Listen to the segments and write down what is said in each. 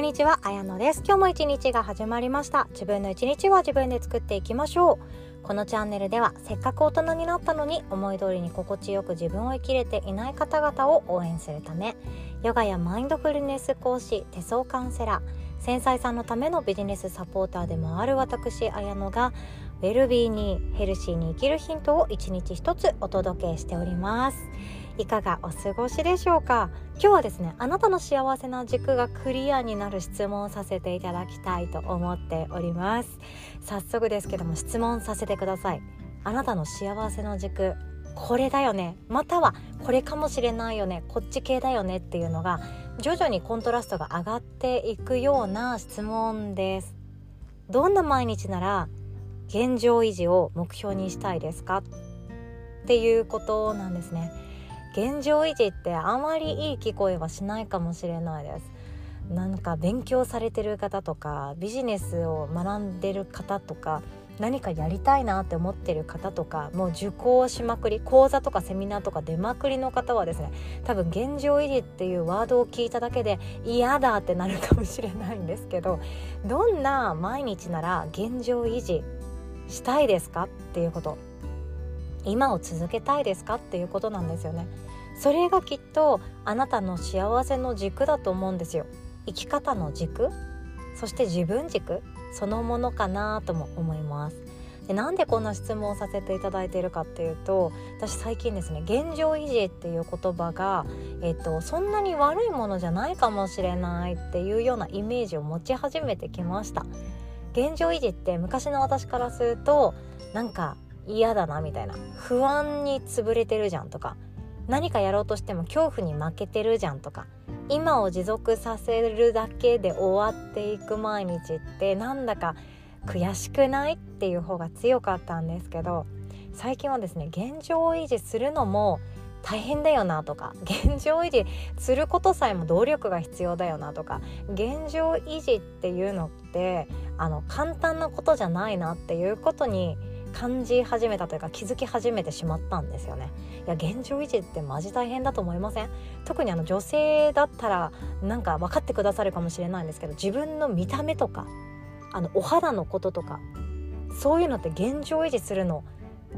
んにちは、あやのです。今日も一日が始まりました。自分の一日は自分で作っていきましょう。このチャンネルでは、せっかく大人になったのに思い通りに心地よく自分を生きれていない方々を応援するため、ヨガやマインドフルネス講師、手相カウンセラー、繊細さんのためのビジネスサポーターでもある私、あやのが、ウェルビーにヘルシーに生きるヒントを一日一つお届けしております。いかがお過ごしでしょうか？今日はですねあなたの幸せな軸がクリアになる質問をさせていただきたいと思っております。早速ですけども質問させてください。あなたの幸せの軸これだよね。またはこれかもしれないよね。こっち系だよねっていうのが徐々にコントラストが上がっていくような質問です。どんな毎日なら現状維持を目標にしたいですか？っていうことなんですね。現状維持ってあまりいい聞こえはしないかもしれないです。なんか勉強されてる方とかビジネスを学んでる方とか何かやりたいなって思ってる方とかもう受講しまくり講座とかセミナーとか出まくりの方はですね多分現状維持っていうワードを聞いただけで嫌だってなるかもしれないんですけどどんな毎日なら現状維持したいですかっていうこと。今を続けたいですかっていうことなんですよね。それがきっとあなたの幸せの軸だと思うんですよ。生き方の軸。そして自分軸。そのものかなとも思います。でなんでこんな質問をさせていただいているかっていうと私最近ですね現状維持っていう言葉が、えっと、そんなに悪いものじゃないかもしれないっていうようなイメージを持ち始めてきました。現状維持って昔の私からするとなんか嫌だなみたいな。不安に潰れてるじゃんとか。何かやろうとしても恐怖に負けてるじゃんとか。今を持続させるだけで終わっていく毎日ってなんだか悔しくないっていう方が強かったんですけど最近はですね現状維持するのも大変だよなとか。現状維持することさえも動力が必要だよなとか。現状維持っていうのってあの簡単なことじゃないなっていうことに感じ始めたというか気づき始めてしまったんですよね。いや現状維持ってマジ大変だと思いません？特にあの女性だったらなんか分かってくださるかもしれないんですけど自分の見た目とかあのお肌のこととかそういうのって現状維持するの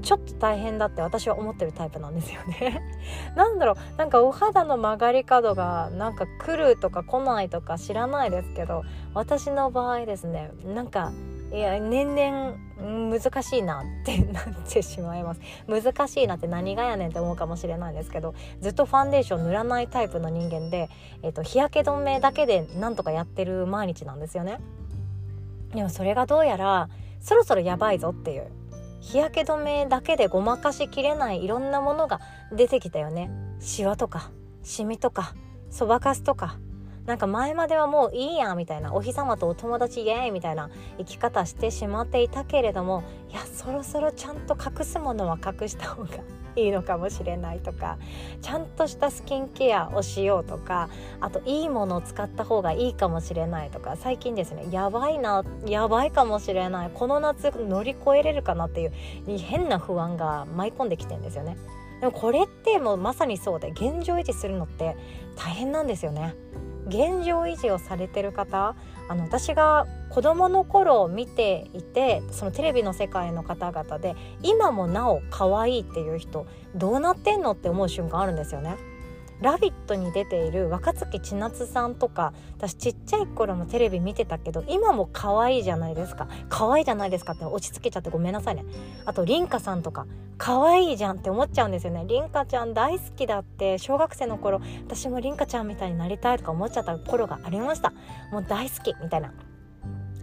ちょっと大変だって私は思ってるタイプなんですよね。なんだろうなんかお肌の曲がり角がなんか来るとか来ないとか知らないですけど私の場合ですねなんかいや年々難しいなってなってしまいます。難しいなって何がやねんって思うかもしれないんですけどずっとファンデーション塗らないタイプの人間で、えーと、日焼け止めだけでなんとかやってる毎日なんですよね。でもそれがどうやらそろそろやばいぞっていう日焼け止めだけでごまかしきれないいろんなものが出てきたよね。シワとかシミとかそばかすとかなんか前まではもういいやみたいなお日様とお友達イエーイみたいな生き方してしまっていたけれどもいやそろそろちゃんと隠すものは隠した方がいいのかもしれないとかちゃんとしたスキンケアをしようとかあといいものを使った方がいいかもしれないとか最近ですねやばいなやばいかもしれないこの夏乗り越えれるかなっていう変な不安が舞い込んできてんですよね。でもこれってもうまさにそうで現状維持するのって大変なんですよね。現状維持をされてる方あの私が子どもの頃見ていてそのテレビの世界の方々で今もなお可愛いっていう人どうなってんのって思う瞬間あるんですよね。ラビット!」に出ている若槻千夏さんとか私ちっちゃい頃もテレビ見てたけど今も可愛いじゃないですか。可愛いじゃないですかって落ち着けちゃってごめんなさいね。あと凛花さんとか可愛いじゃんって思っちゃうんですよね。凛花ちゃん大好きだって小学生の頃私も凛花ちゃんみたいになりたいとか思っちゃった頃がありました。もう大好きみたいな。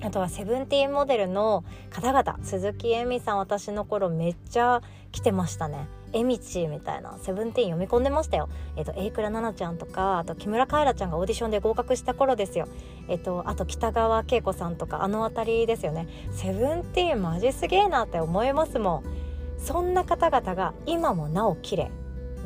あとはセブンティーンモデルの方々鈴木恵美さん私の頃めっちゃ来てましたね。えみちみたいなセブンティーン読み込んでましたよ。えっ、ー、と、榮倉奈々ちゃんとか、あと木村カエラちゃんがオーディションで合格した頃ですよ。えっ、ー、と、あと北川景子さんとか、あの辺りですよね。セブンティーンマジすげえなって思いますもん。そんな方々が今もなお綺麗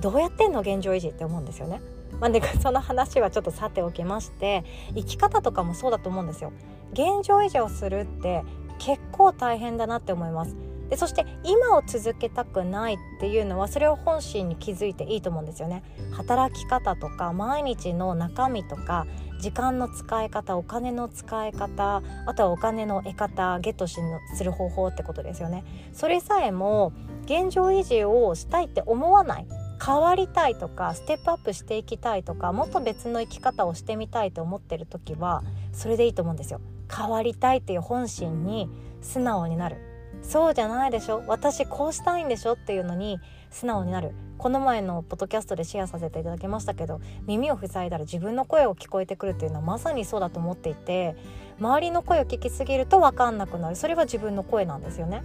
どうやってんの現状維持って思うんですよね。まあ、で その話はちょっとさておきまして生き方とかもそうだと思うんですよ。現状維持をするって結構大変だなって思います。でそして今を続けたくないっていうのはそれを本心に気づいていいと思うんですよね。働き方とか毎日の中身とか時間の使い方お金の使い方あとはお金の得方ゲットしのする方法ってことですよね。それさえも現状維持をしたいって思わない変わりたいとかステップアップしていきたいとかもっと別の生き方をしてみたいと思ってる時はそれでいいと思うんですよ。変わりたいっていう本心に素直になる。そうじゃないでしょ。私こうしたいんでしょっていうのに素直になる。この前のポッドキャストでシェアさせていただきましたけど耳を塞いだら自分の声を聞こえてくるっていうのはまさにそうだと思っていて周りの声を聞きすぎると分かんなくなる。それは自分の声なんですよね。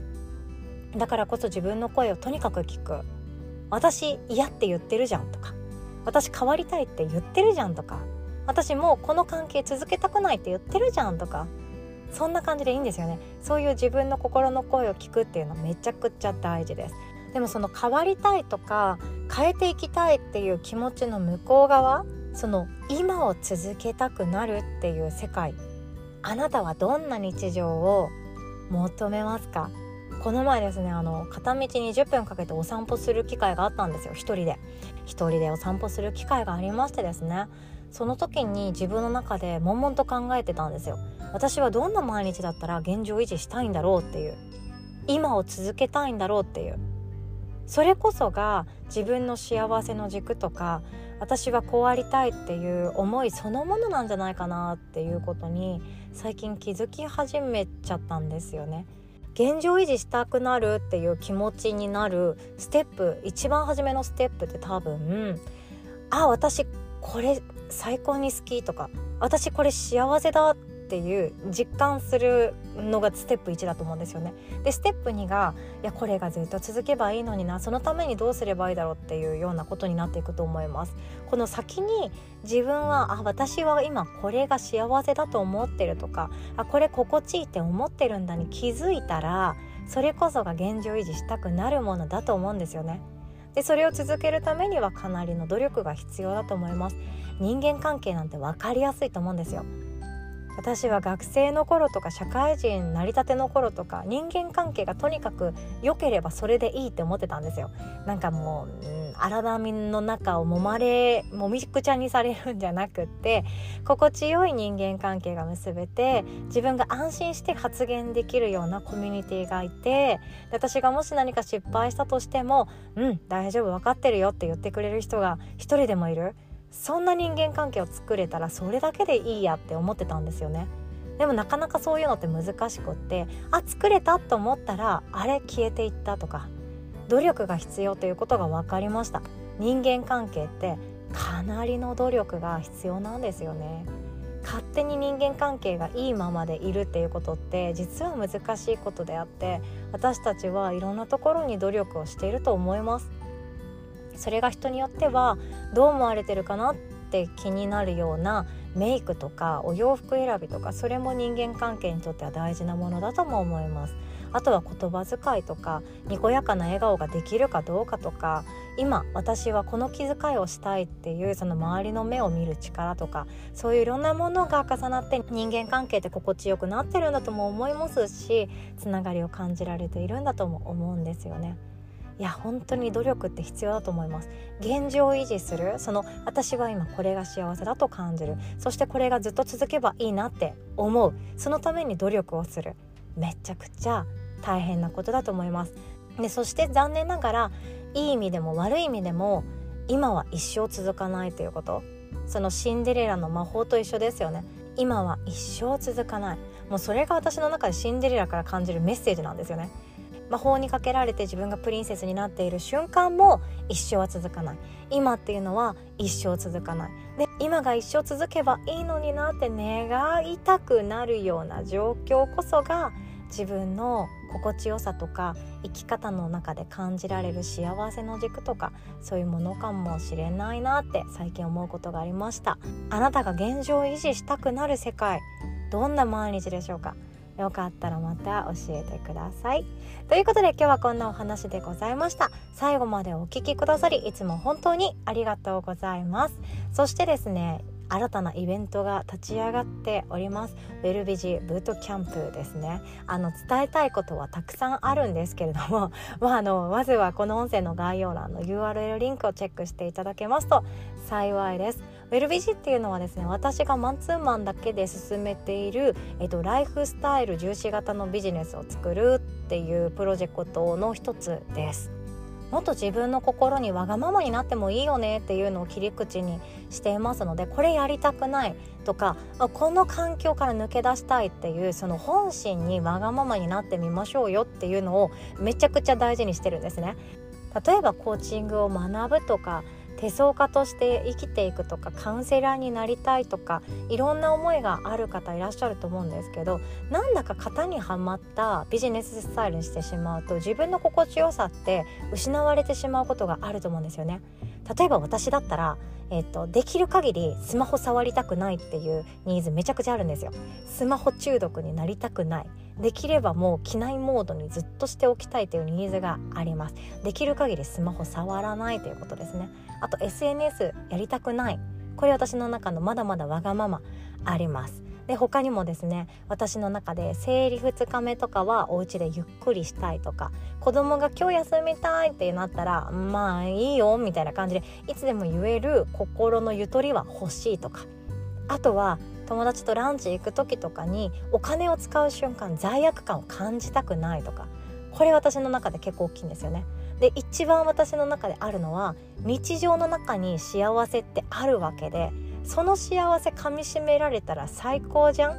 だからこそ自分の声をとにかく聞く。私嫌って言ってるじゃんとか。私変わりたいって言ってるじゃんとか。私もうこの関係続けたくないって言ってるじゃんとか。そんな感じでいいんですよね。そういう自分の心の声を聞くっていうのめちゃくちゃ大事です。でもその変わりたいとか変えていきたいっていう気持ちの向こう側その今を続けたくなるっていう世界あなたはどんな日常を求めますか？この前ですねあの片道20分かけてお散歩する機会があったんですよ。一人で。一人でお散歩する機会がありましてですね。その時に自分の中で悶々と考えてたんですよ。私はどんな毎日だったら現状維持したいんだろうっていう今を続けたいんだろうっていうそれこそが自分の幸せの軸とか私はこうありたいっていう思いそのものなんじゃないかなっていうことに最近気づき始めちゃったんですよね。現状維持したくなるっていう気持ちになるステップ一番初めのステップって多分あ私これ最高に好きとか私これ幸せだってていう実感するのがステップ1だと思うんですよね。でステップ2がいやこれがずっと続けばいいのになそのためにどうすればいいだろうっていうようなことになっていくと思います。この先に自分はあ私は今これが幸せだと思ってるとかあこれ心地いいって思ってるんだに気づいたらそれこそが現状維持したくなるものだと思うんですよね。でそれを続けるためにはかなりの努力が必要だと思います。人間関係なんて分かりやすいと思うんですよ。私は学生の頃とか社会人成り立ての頃とか人間関係がとにかく良ければそれでいいって思ってたんですよ。なんかもう、うん、荒波の中をもまれもみくちゃにされるんじゃなくって心地よい人間関係が結べて自分が安心して発言できるようなコミュニティがいて私がもし何か失敗したとしても「うん大丈夫分かってるよ」って言ってくれる人が一人でもいる。そんな人間関係を作れたらそれだけでいいやって思ってたんですよね。でもなかなかそういうのって難しくってあ作れたと思ったらあれ消えていったとか努力が必要ということが分かりました。人間関係ってかなりの努力が必要なんですよね。勝手に人間関係がいいままでいるっていうことって実は難しいことであって私たちはいろんなところに努力をしていると思います。それが人によってはどう思われてるかなって気になるようなメイクとかお洋服選びとかそれも人間関係にとっては大事なものだとも思いますあとは言葉遣いとかにこやかな笑顔ができるかどうかとか今私はこの気遣いをしたいっていうその周りの目を見る力とかそういういろんなものが重なって人間関係って心地よくなってるんだとも思いますしつながりを感じられているんだとも思うんですよね。いや本当に努力って必要だと思います。現状を維持するその私は今これが幸せだと感じる。そしてこれがずっと続けばいいなって思う。そのために努力をする。めちゃくちゃ大変なことだと思います。でそして残念ながらいい意味でも悪い意味でも今は一生続かないということ。そのシンデレラの魔法と一緒ですよね。今は一生続かない。もうそれが私の中でシンデレラから感じるメッセージなんですよね。魔法にかけられて自分がプリンセスになっている瞬間も一生は続かない。今っていうのは一生続かない。で今が一生続けばいいのになって願いたくなるような状況こそが自分の心地よさとか生き方の中で感じられる幸せの軸とかそういうものかもしれないなって最近思うことがありました。あなたが現状維持したくなる世界どんな毎日でしょうか？よかったらまた教えてください。ということで今日はこんなお話でございました。最後までお聴きくださりいつも本当にありがとうございます。そしてですね新たなイベントが立ち上がっております。ウェルビジブートキャンプですね。あの伝えたいことはたくさんあるんですけれども、まあ、あのまずはこの音声の概要欄の URL リンクをチェックしていただけますと幸いです。ウェルビジっていうのはですね私がマンツーマンだけで進めている、えっと、ライフスタイル重視型のビジネスを作るっていうプロジェクトの一つですもっと自分の心にわがままになってもいいよねっていうのを切り口にしていますのでこれやりたくないとかこの環境から抜け出したいっていうその本心にわがままになってみましょうよっていうのをめちゃくちゃ大事にしてるんですね。例えばコーチングを学ぶとか手相家として生きていくとかカウンセラーになりたいとかいろんな思いがある方いらっしゃると思うんですけどなんだか型にはまったビジネススタイルにしてしまうと自分の心地よさって失われてしまうことがあると思うんですよね。例えば私だったらえっと、できる限りスマホ触りたくないっていうニーズめちゃくちゃあるんですよ。スマホ中毒になりたくない。できればもう機内モードにずっとしておきたいというニーズがあります。できる限りスマホ触らないということですね。あと SNS やりたくない。これ私の中のまだまだわがままあります。で他にもですね私の中で生理2日目とかはお家でゆっくりしたいとか子供が今日休みたいってなったらまあいいよみたいな感じでいつでも言える心のゆとりは欲しいとかあとは友達とランチ行く時とかにお金を使う瞬間罪悪感を感じたくないとかこれ私の中で結構大きいんですよね。で一番私の中であるのは日常の中に幸せってあるわけでその幸せかみしめられたら最高じゃん？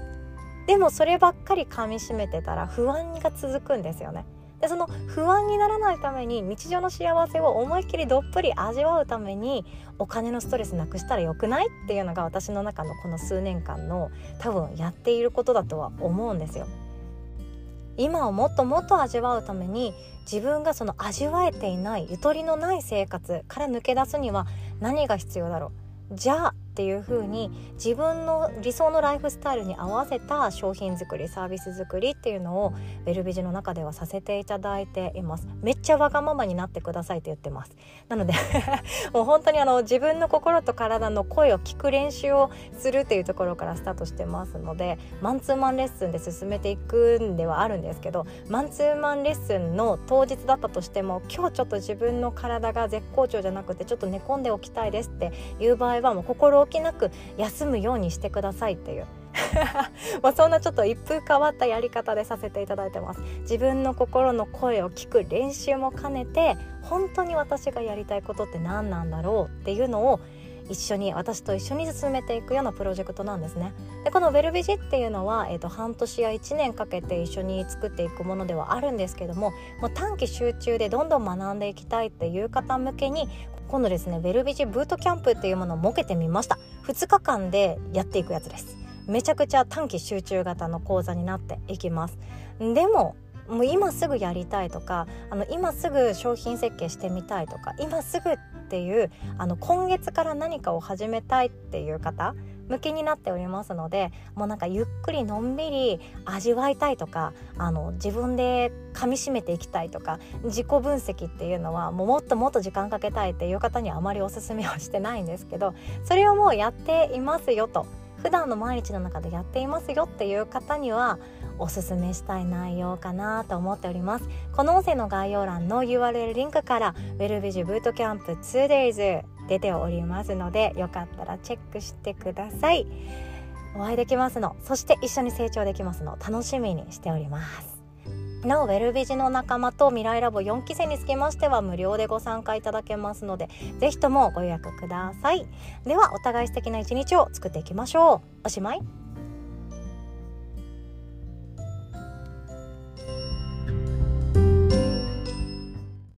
でもそればっかりかみしめてたら不安が続くんですよね。でその不安にならないために日常の幸せを思いっきりどっぷり味わうためにお金のストレスなくしたらよくない？っていうのが私の中のこの数年間の多分やっていることだとは思うんですよ。今をもっともっと味わうために自分がその味わえていないゆとりのない生活から抜け出すには何が必要だろう？じゃあっていう風に自分の理想のライフスタイルに合わせた商品作りサービス作りっていうのをウェルビジの中ではさせていただいています。めっちゃわがままになってくださいって言ってます。なので もう本当にあの自分の心と体の声を聞く練習をするっていうところからスタートしてますのでマンツーマンレッスンで進めていくんではあるんですけどマンツーマンレッスンの当日だったとしても今日ちょっと自分の体が絶好調じゃなくてちょっと寝込んでおきたいですっていう場合はもう心置きなく休むようにしてくださいっていう まあそんなちょっと一風変わったやり方でさせていただいてます自分の心の声を聞く練習も兼ねて本当に私がやりたいことって何なんだろうっていうのを一緒に私と一緒に進めていくようなプロジェクトなんですね。でこのウェルビジっていうのは、えーと、半年や1年かけて一緒に作っていくものではあるんですけどももう短期集中でどんどん学んでいきたいっていう方向けに今度ですねウェルビジブートキャンプっていうものを設けてみました。2日間でやっていくやつです。めちゃくちゃ短期集中型の講座になっていきます。でももう今すぐやりたいとかあの今すぐ商品設計してみたいとか今すぐっていうあの今月から何かを始めたいっていう方向けになっておりますのでもうなんかゆっくりのんびり味わいたいとかあの自分で噛みしめていきたいとか自己分析っていうのはもうもっともっと時間かけたいっていう方にはあまりおすすめはしてないんですけどそれをもうやっていますよと。普段の毎日の中でやっていますよっていう方にはおすすめしたい内容かなと思っております。この音声の概要欄の URL リンクからウェルビジブートキャンプ 2days 出ておりますのでよかったらチェックしてください。お会いできますの。そして一緒に成長できますの。楽しみにしております。なおウェルビジの仲間と未来ラボ4期生につきましては無料でご参加いただけますのでぜひともご予約ください。ではお互い素敵な一日を作っていきましょう。おしまい。